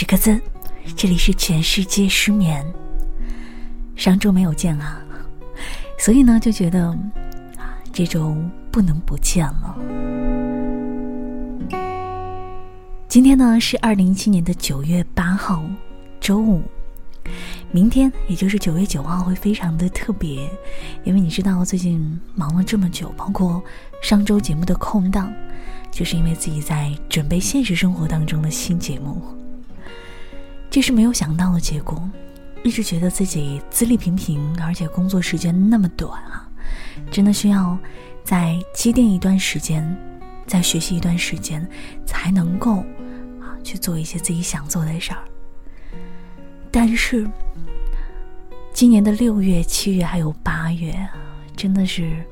十个字，这里是全世界失眠。上周没有见啊，所以呢就觉得啊，这周不能不见了。今天呢是二零一七年的九月八号，周五。明天也就是九月九号会非常的特别，因为你知道最近忙了这么久，包括上周节目的空档，就是因为自己在准备现实生活当中的新节目。这是没有想到的结果，一直觉得自己资历平平，而且工作时间那么短啊，真的需要在积淀一段时间，再学习一段时间，才能够啊去做一些自己想做的事儿。但是，今年的六月、七月还有八月，真的是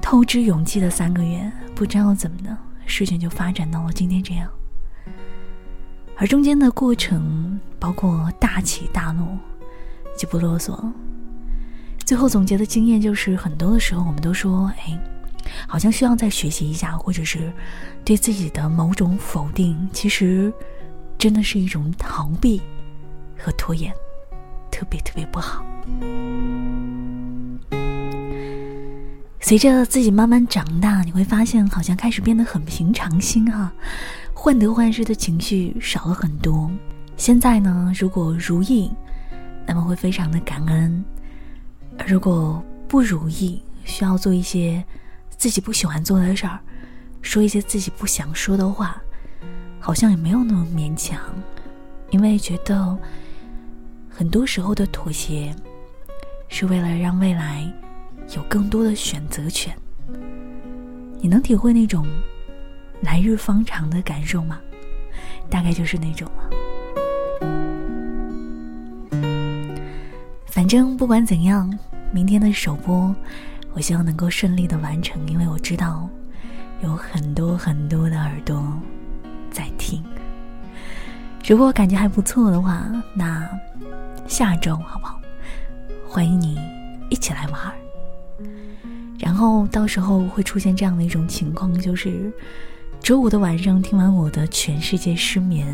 透支勇气的三个月。不知道怎么的，事情就发展到了今天这样。而中间的过程，包括大起大落，就不啰嗦了。最后总结的经验就是，很多的时候我们都说，哎，好像需要再学习一下，或者是对自己的某种否定，其实真的是一种逃避。和拖延，特别特别不好。随着自己慢慢长大，你会发现好像开始变得很平常心哈，患得患失的情绪少了很多。现在呢，如果如意，那么会非常的感恩；如果不如意，需要做一些自己不喜欢做的事儿，说一些自己不想说的话，好像也没有那么勉强，因为觉得。很多时候的妥协，是为了让未来有更多的选择权。你能体会那种来日方长的感受吗？大概就是那种了。反正不管怎样，明天的首播，我希望能够顺利的完成，因为我知道有很多很多的耳朵在听。如果感觉还不错的话，那。下周好不好？欢迎你一起来玩儿。然后到时候会出现这样的一种情况，就是周五的晚上听完我的《全世界失眠》，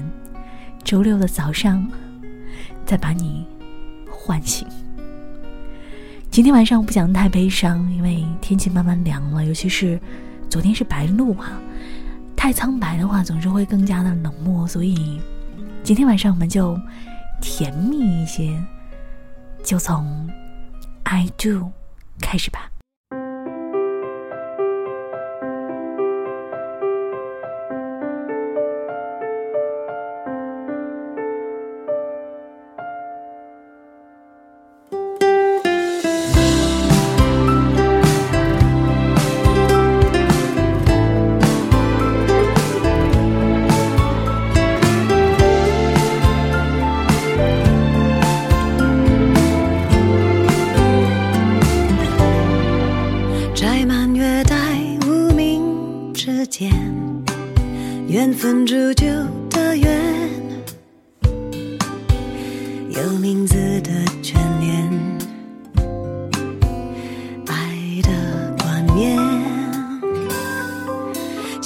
周六的早上再把你唤醒。今天晚上我不想太悲伤，因为天气慢慢凉了，尤其是昨天是白露哈，太苍白的话总是会更加的冷漠，所以今天晚上我们就。甜蜜一些，就从 I do 开始吧。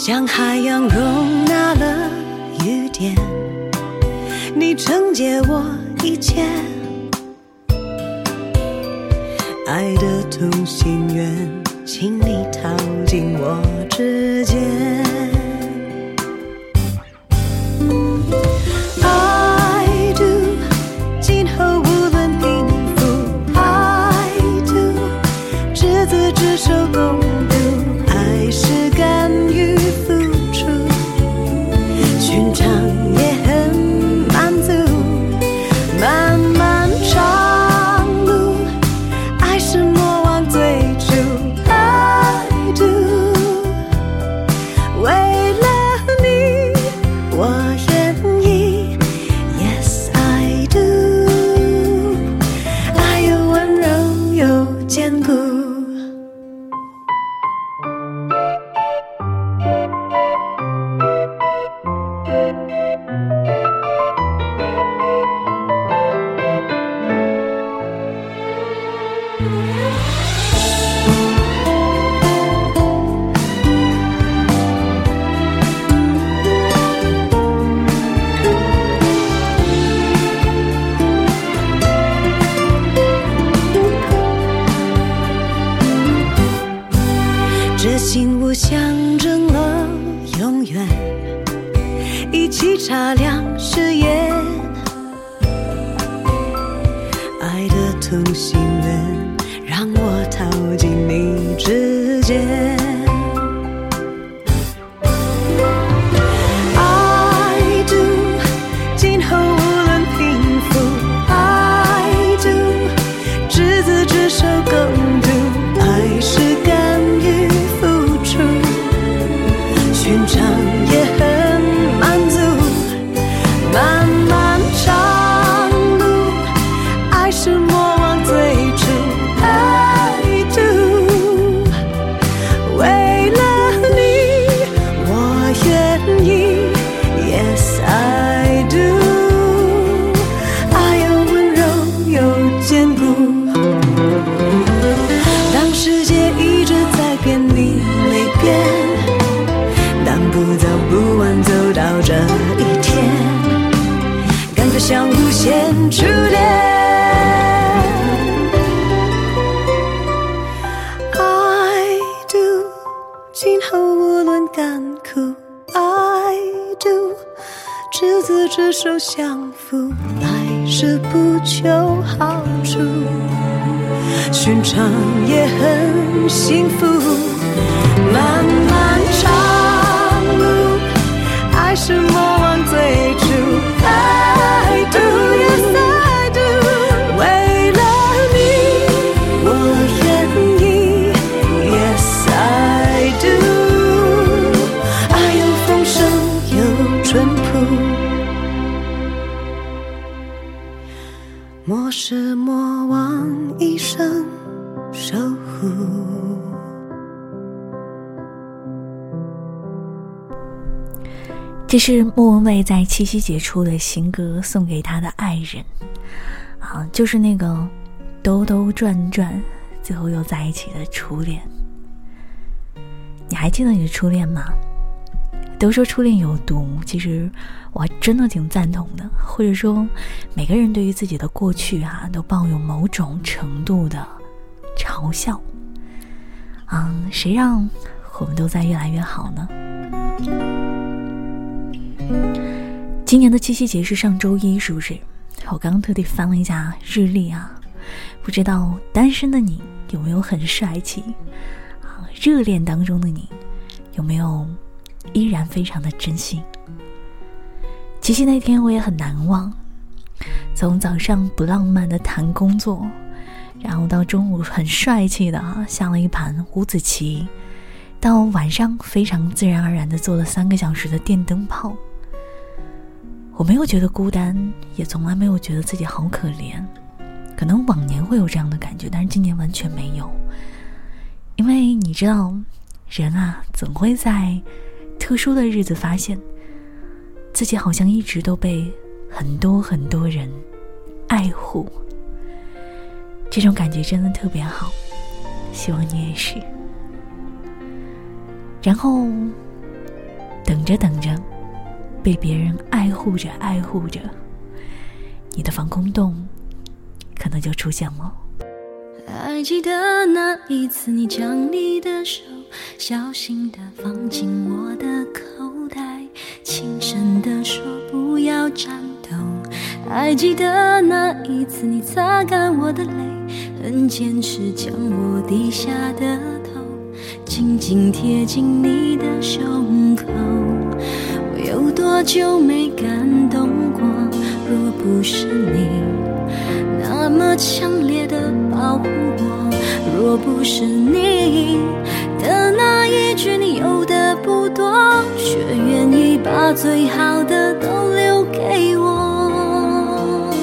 将海洋容纳了雨点，你承接我一切，爱的同心圆，请你套进我指尖。寻常也很幸福。漫漫长路，爱是莫忘最初。这是莫文蔚在七夕节出的新歌，送给她的爱人，啊，就是那个兜兜转转，最后又在一起的初恋。你还记得你的初恋吗？都说初恋有毒，其实我真的挺赞同的。或者说，每个人对于自己的过去啊，都抱有某种程度的嘲笑。嗯，谁让我们都在越来越好呢？今年的七夕节是上周一，是不是？我刚刚特地翻了一下日历啊，不知道单身的你有没有很帅气啊？热恋当中的你有没有依然非常的珍惜？七夕那天我也很难忘，从早上不浪漫的谈工作，然后到中午很帅气的下了一盘五子棋，到晚上非常自然而然的做了三个小时的电灯泡。我没有觉得孤单，也从来没有觉得自己好可怜。可能往年会有这样的感觉，但是今年完全没有。因为你知道，人啊，总会在特殊的日子发现，自己好像一直都被很多很多人爱护。这种感觉真的特别好，希望你也是。然后，等着等着。被别人爱护着，爱护着，你的防空洞可能就出现了。还记得那一次，你将你的手小心地放进我的口袋，轻声地说不要颤抖。还记得那一次，你擦干我的泪，很坚持将我低下的头紧紧贴近你的胸口。多久没感动过？若不是你那么强烈的保护我，若不是你的那一句你有的不多，却愿意把最好的都留给我。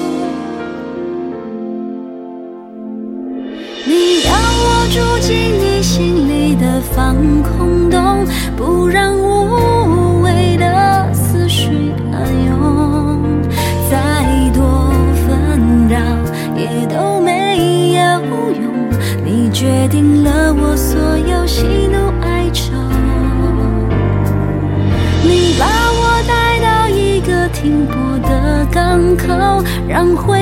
你要我住进你心里的防空洞，不让定了我所有喜怒哀愁，你把我带到一个停泊的港口，让回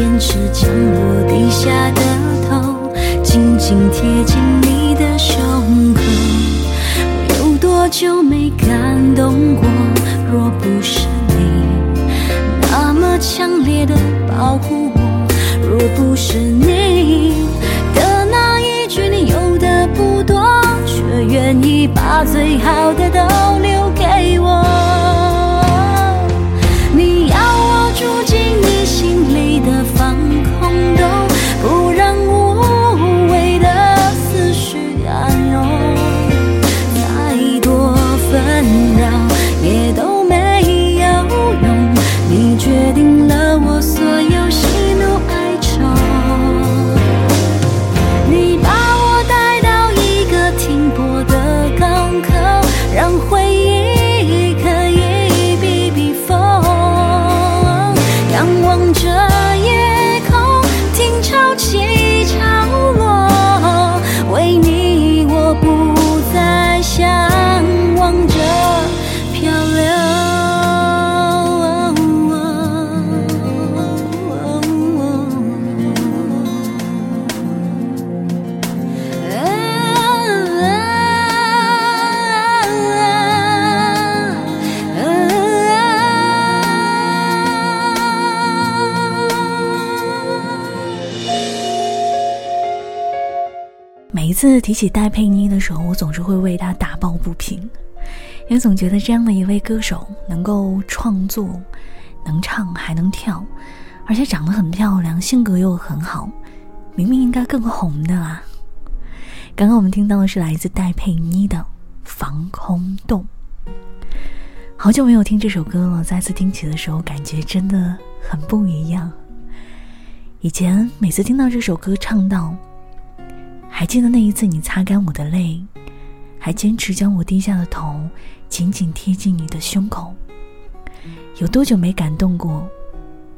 坚持将我低下的头紧紧贴近你的胸口。我有多久没感动过？若不是你那么强烈的保护我，若不是你的那一句你有的不多，却愿意把最好的都每一次提起戴佩妮的时候，我总是会为她打抱不平，因为总觉得这样的一位歌手能够创作、能唱还能跳，而且长得很漂亮，性格又很好，明明应该更红的啊！刚刚我们听到的是来自戴佩妮的《防空洞》，好久没有听这首歌了，再次听起的时候，感觉真的很不一样。以前每次听到这首歌唱到。还记得那一次，你擦干我的泪，还坚持将我低下的头紧紧贴近你的胸口。有多久没感动过？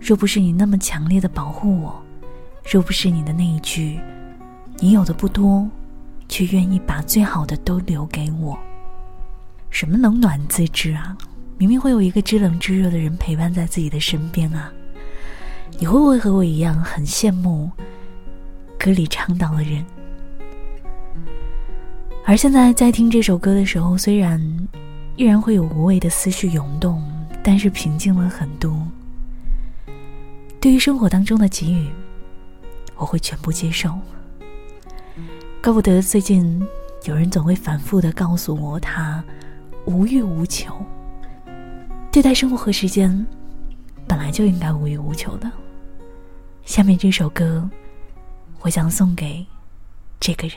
若不是你那么强烈的保护我，若不是你的那一句“你有的不多，却愿意把最好的都留给我”，什么冷暖自知啊？明明会有一个知冷知热的人陪伴在自己的身边啊！你会不会和我一样很羡慕歌里唱到的人？而现在在听这首歌的时候，虽然依然会有无谓的思绪涌动，但是平静了很多。对于生活当中的给予，我会全部接受。怪不得最近有人总会反复的告诉我，他无欲无求。对待生活和时间，本来就应该无欲无求的。下面这首歌，我想送给这个人。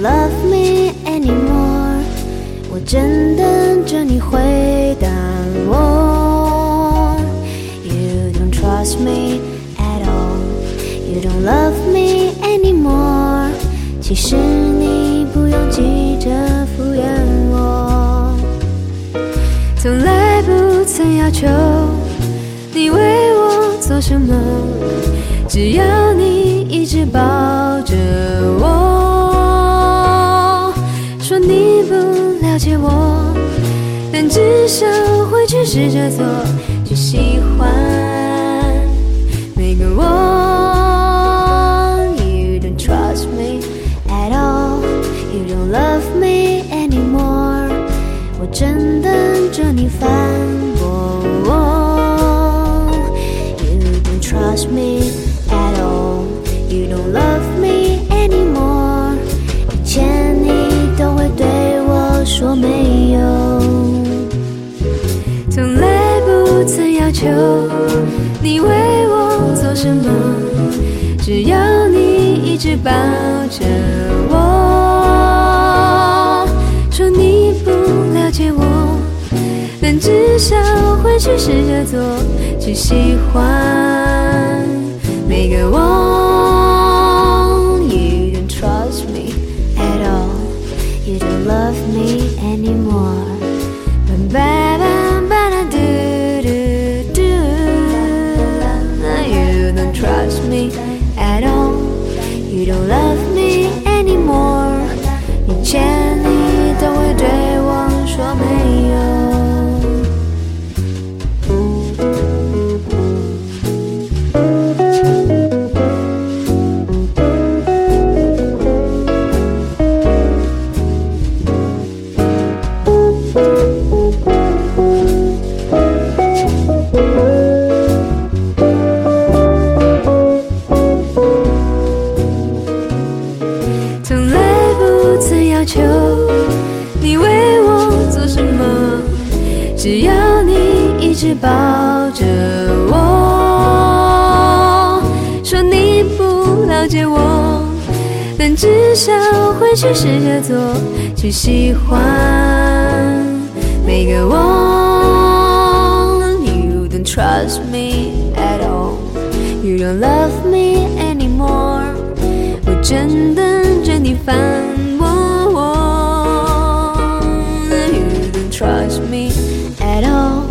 Love me anymore. 我正等着你回答我。You don't trust me at all. You don't love me anymore. 其实你不用急着敷衍我，从来不曾要求你为我做什么。只要你一直抱着我，但至少会去试着做，去喜欢每个我。You don't trust me at all, you don't love me anymore，我正等着你反驳。You don't trust me 只要你一直抱着我，说你不了解我，但至少会去试着做，去喜欢。每个我。去试着做，去喜欢每个我。You don't trust me at all. You don't love me anymore. 我正等着你反驳我。You don't trust me at all.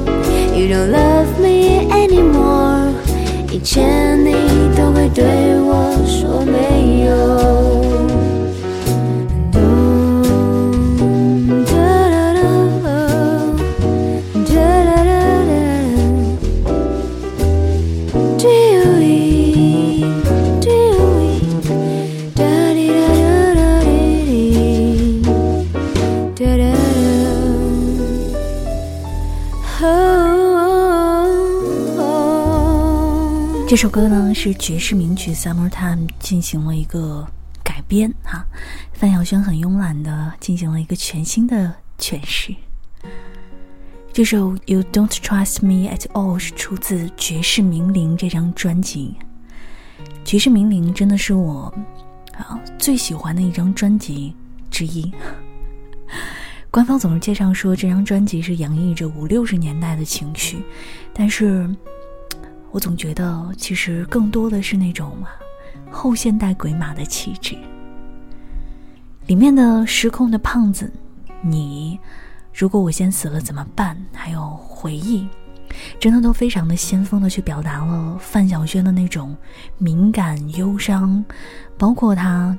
You don't love me anymore. 以前这首歌呢是爵士名曲《Summertime》进行了一个改编哈，范晓萱很慵懒的进行了一个全新的诠释。这首《You Don't Trust Me at All》是出自《爵士名伶》这张专辑，《爵士名伶》真的是我啊最喜欢的一张专辑之一。官方总是介绍说这张专辑是洋溢着五六十年代的情绪，但是我总觉得其实更多的是那种后现代鬼马的气质。里面的失控的胖子，你，如果我先死了怎么办？还有回忆，真的都非常的先锋的去表达了范晓萱的那种敏感、忧伤，包括她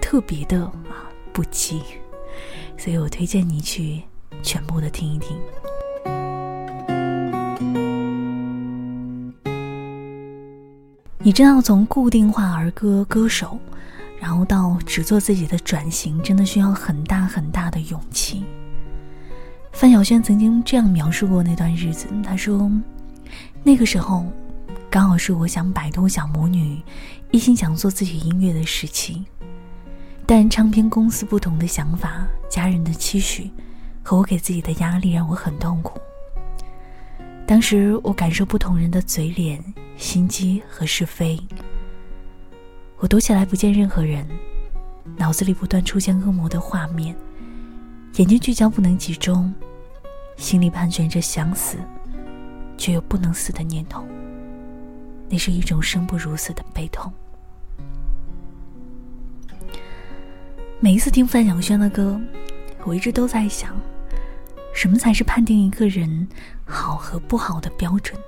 特别的啊不羁。所以我推荐你去全部的听一听。你知道，从固定化儿歌歌手，然后到只做自己的转型，真的需要很大很大的勇气。范晓萱曾经这样描述过那段日子，她说：“那个时候，刚好是我想摆脱小魔女，一心想做自己音乐的时期。但唱片公司不同的想法、家人的期许和我给自己的压力，让我很痛苦。当时我感受不同人的嘴脸、心机和是非。我躲起来不见任何人，脑子里不断出现恶魔的画面，眼睛聚焦不能集中，心里盘旋着想死，却又不能死的念头。那是一种生不如死的悲痛。每一次听范晓萱的歌，我一直都在想，什么才是判定一个人好和不好的标准？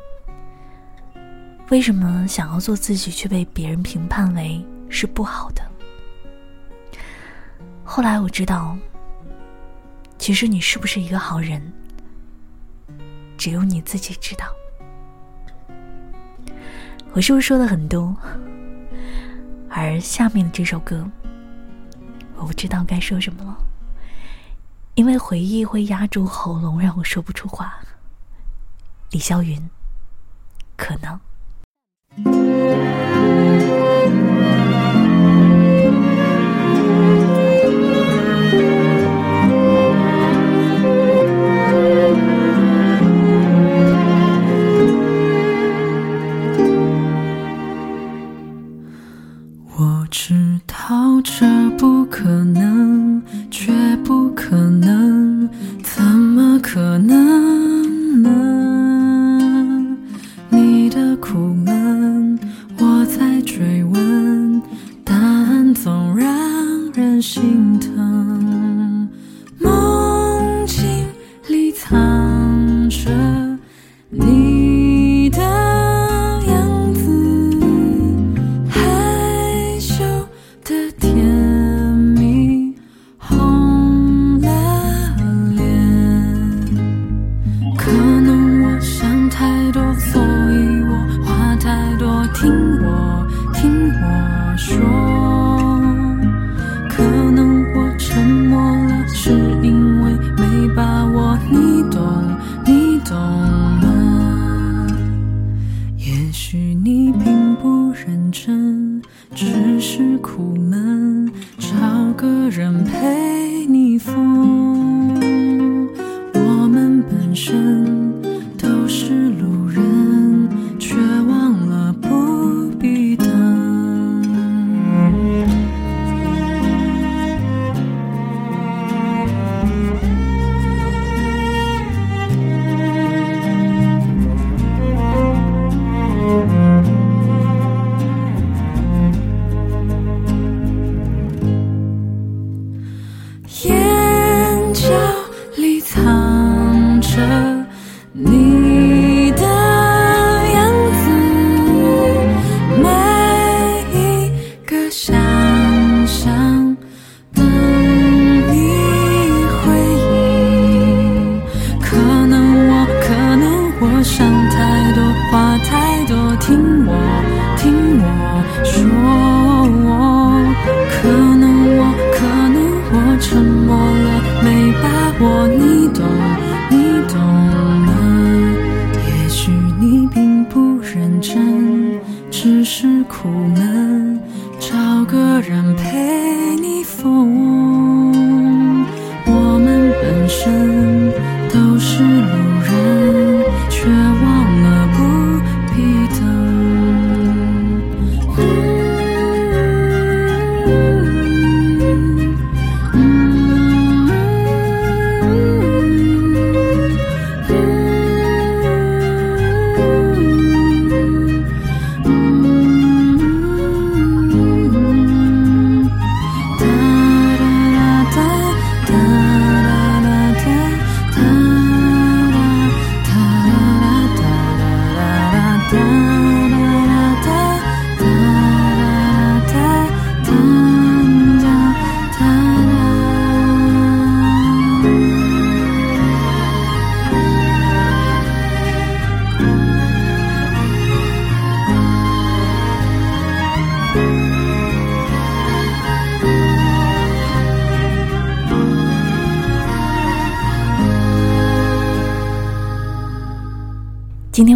为什么想要做自己却被别人评判为是不好的？后来我知道，其实你是不是一个好人，只有你自己知道。我是不是说的很多？而下面的这首歌。我不知道该说什么了，因为回忆会压住喉咙，让我说不出话。李霄云，可能。doch so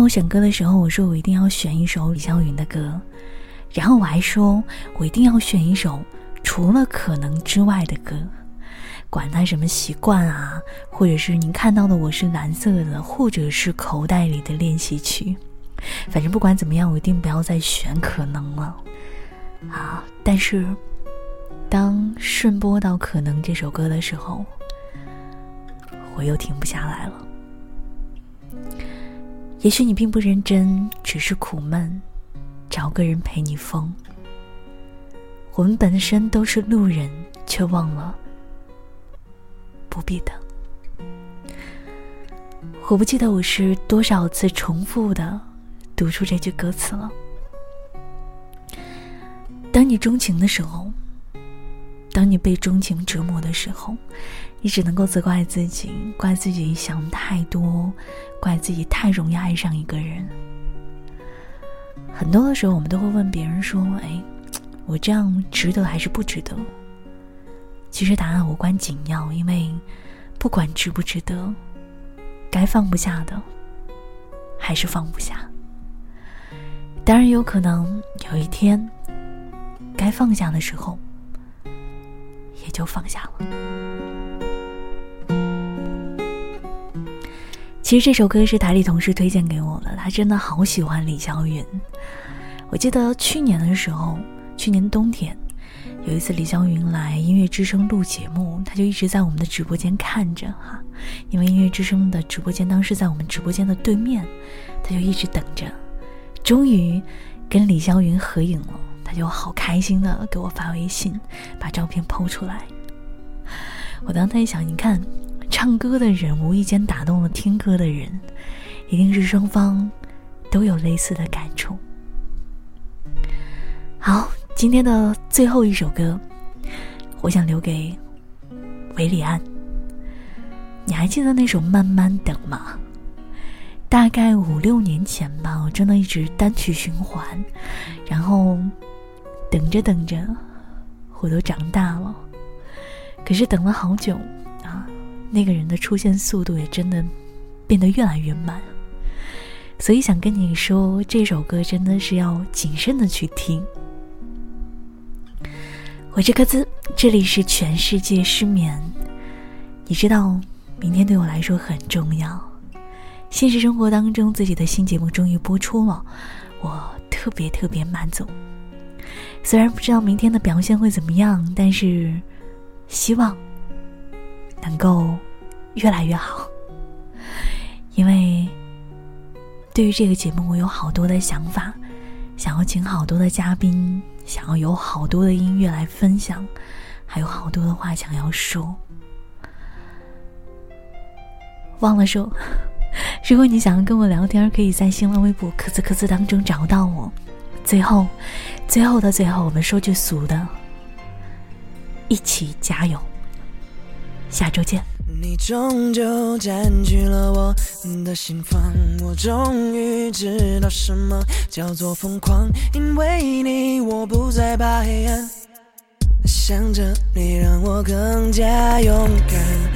我选歌的时候，我说我一定要选一首李霄云的歌，然后我还说我一定要选一首除了可能之外的歌，管他什么习惯啊，或者是您看到的我是蓝色的，或者是口袋里的练习曲，反正不管怎么样，我一定不要再选可能了啊！但是当顺播到《可能》这首歌的时候，我又停不下来了。也许你并不认真，只是苦闷，找个人陪你疯。我们本身都是路人，却忘了不必等。我不记得我是多少次重复的读出这句歌词了。当你钟情的时候，当你被钟情折磨的时候，你只能够责怪自己，怪自己想太多，怪自己太容易爱上一个人。很多的时候，我们都会问别人说：“哎，我这样值得还是不值得？”其实答案无关紧要，因为不管值不值得，该放不下的还是放不下。当然，有可能有一天该放下的时候，也就放下了。其实这首歌是台里同事推荐给我的，他真的好喜欢李霄云。我记得去年的时候，去年冬天有一次李霄云来音乐之声录节目，他就一直在我们的直播间看着哈，因为音乐之声的直播间当时在我们直播间的对面，他就一直等着。终于跟李霄云合影了，他就好开心的给我发微信，把照片抛出来。我当时一想，你看。唱歌的人无意间打动了听歌的人，一定是双方都有类似的感触。好，今天的最后一首歌，我想留给韦礼安。你还记得那首《慢慢等》吗？大概五六年前吧，我真的一直单曲循环，然后等着等着，我都长大了，可是等了好久啊。那个人的出现速度也真的变得越来越慢，所以想跟你说，这首歌真的是要谨慎的去听。我是柯兹，这里是全世界失眠。你知道，明天对我来说很重要。现实生活当中，自己的新节目终于播出了，我特别特别满足。虽然不知道明天的表现会怎么样，但是希望。能够越来越好，因为对于这个节目，我有好多的想法，想要请好多的嘉宾，想要有好多的音乐来分享，还有好多的话想要说。忘了说，如果你想要跟我聊天，可以在新浪微博“科兹科兹”当中找到我。最后，最后的最后，我们说句俗的，一起加油。下周见。你终究占据了我的心房，我终于知道什么叫做疯狂。因为你，我不再怕黑暗。想着你，让我更加勇敢。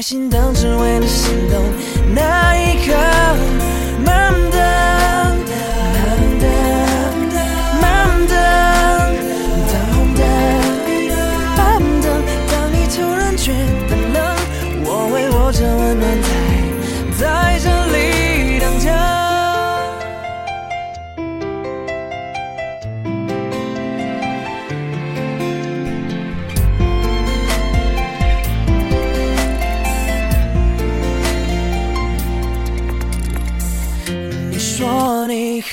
心等，只为了心动那一刻。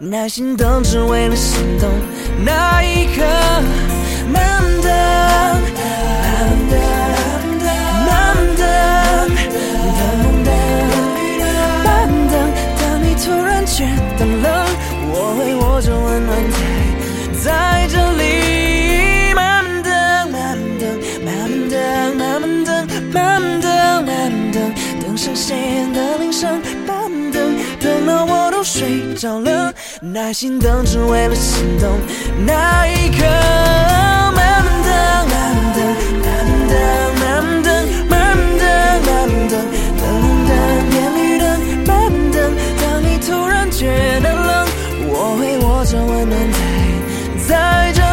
耐心等，只为了心动那一刻。慢等，着了，耐心等，只为了心动那一刻。慢慢等，慢慢等，慢慢慢等，慢慢慢等，等等等，变绿灯，慢等。当你突然觉得冷，我会握着温暖在，在这。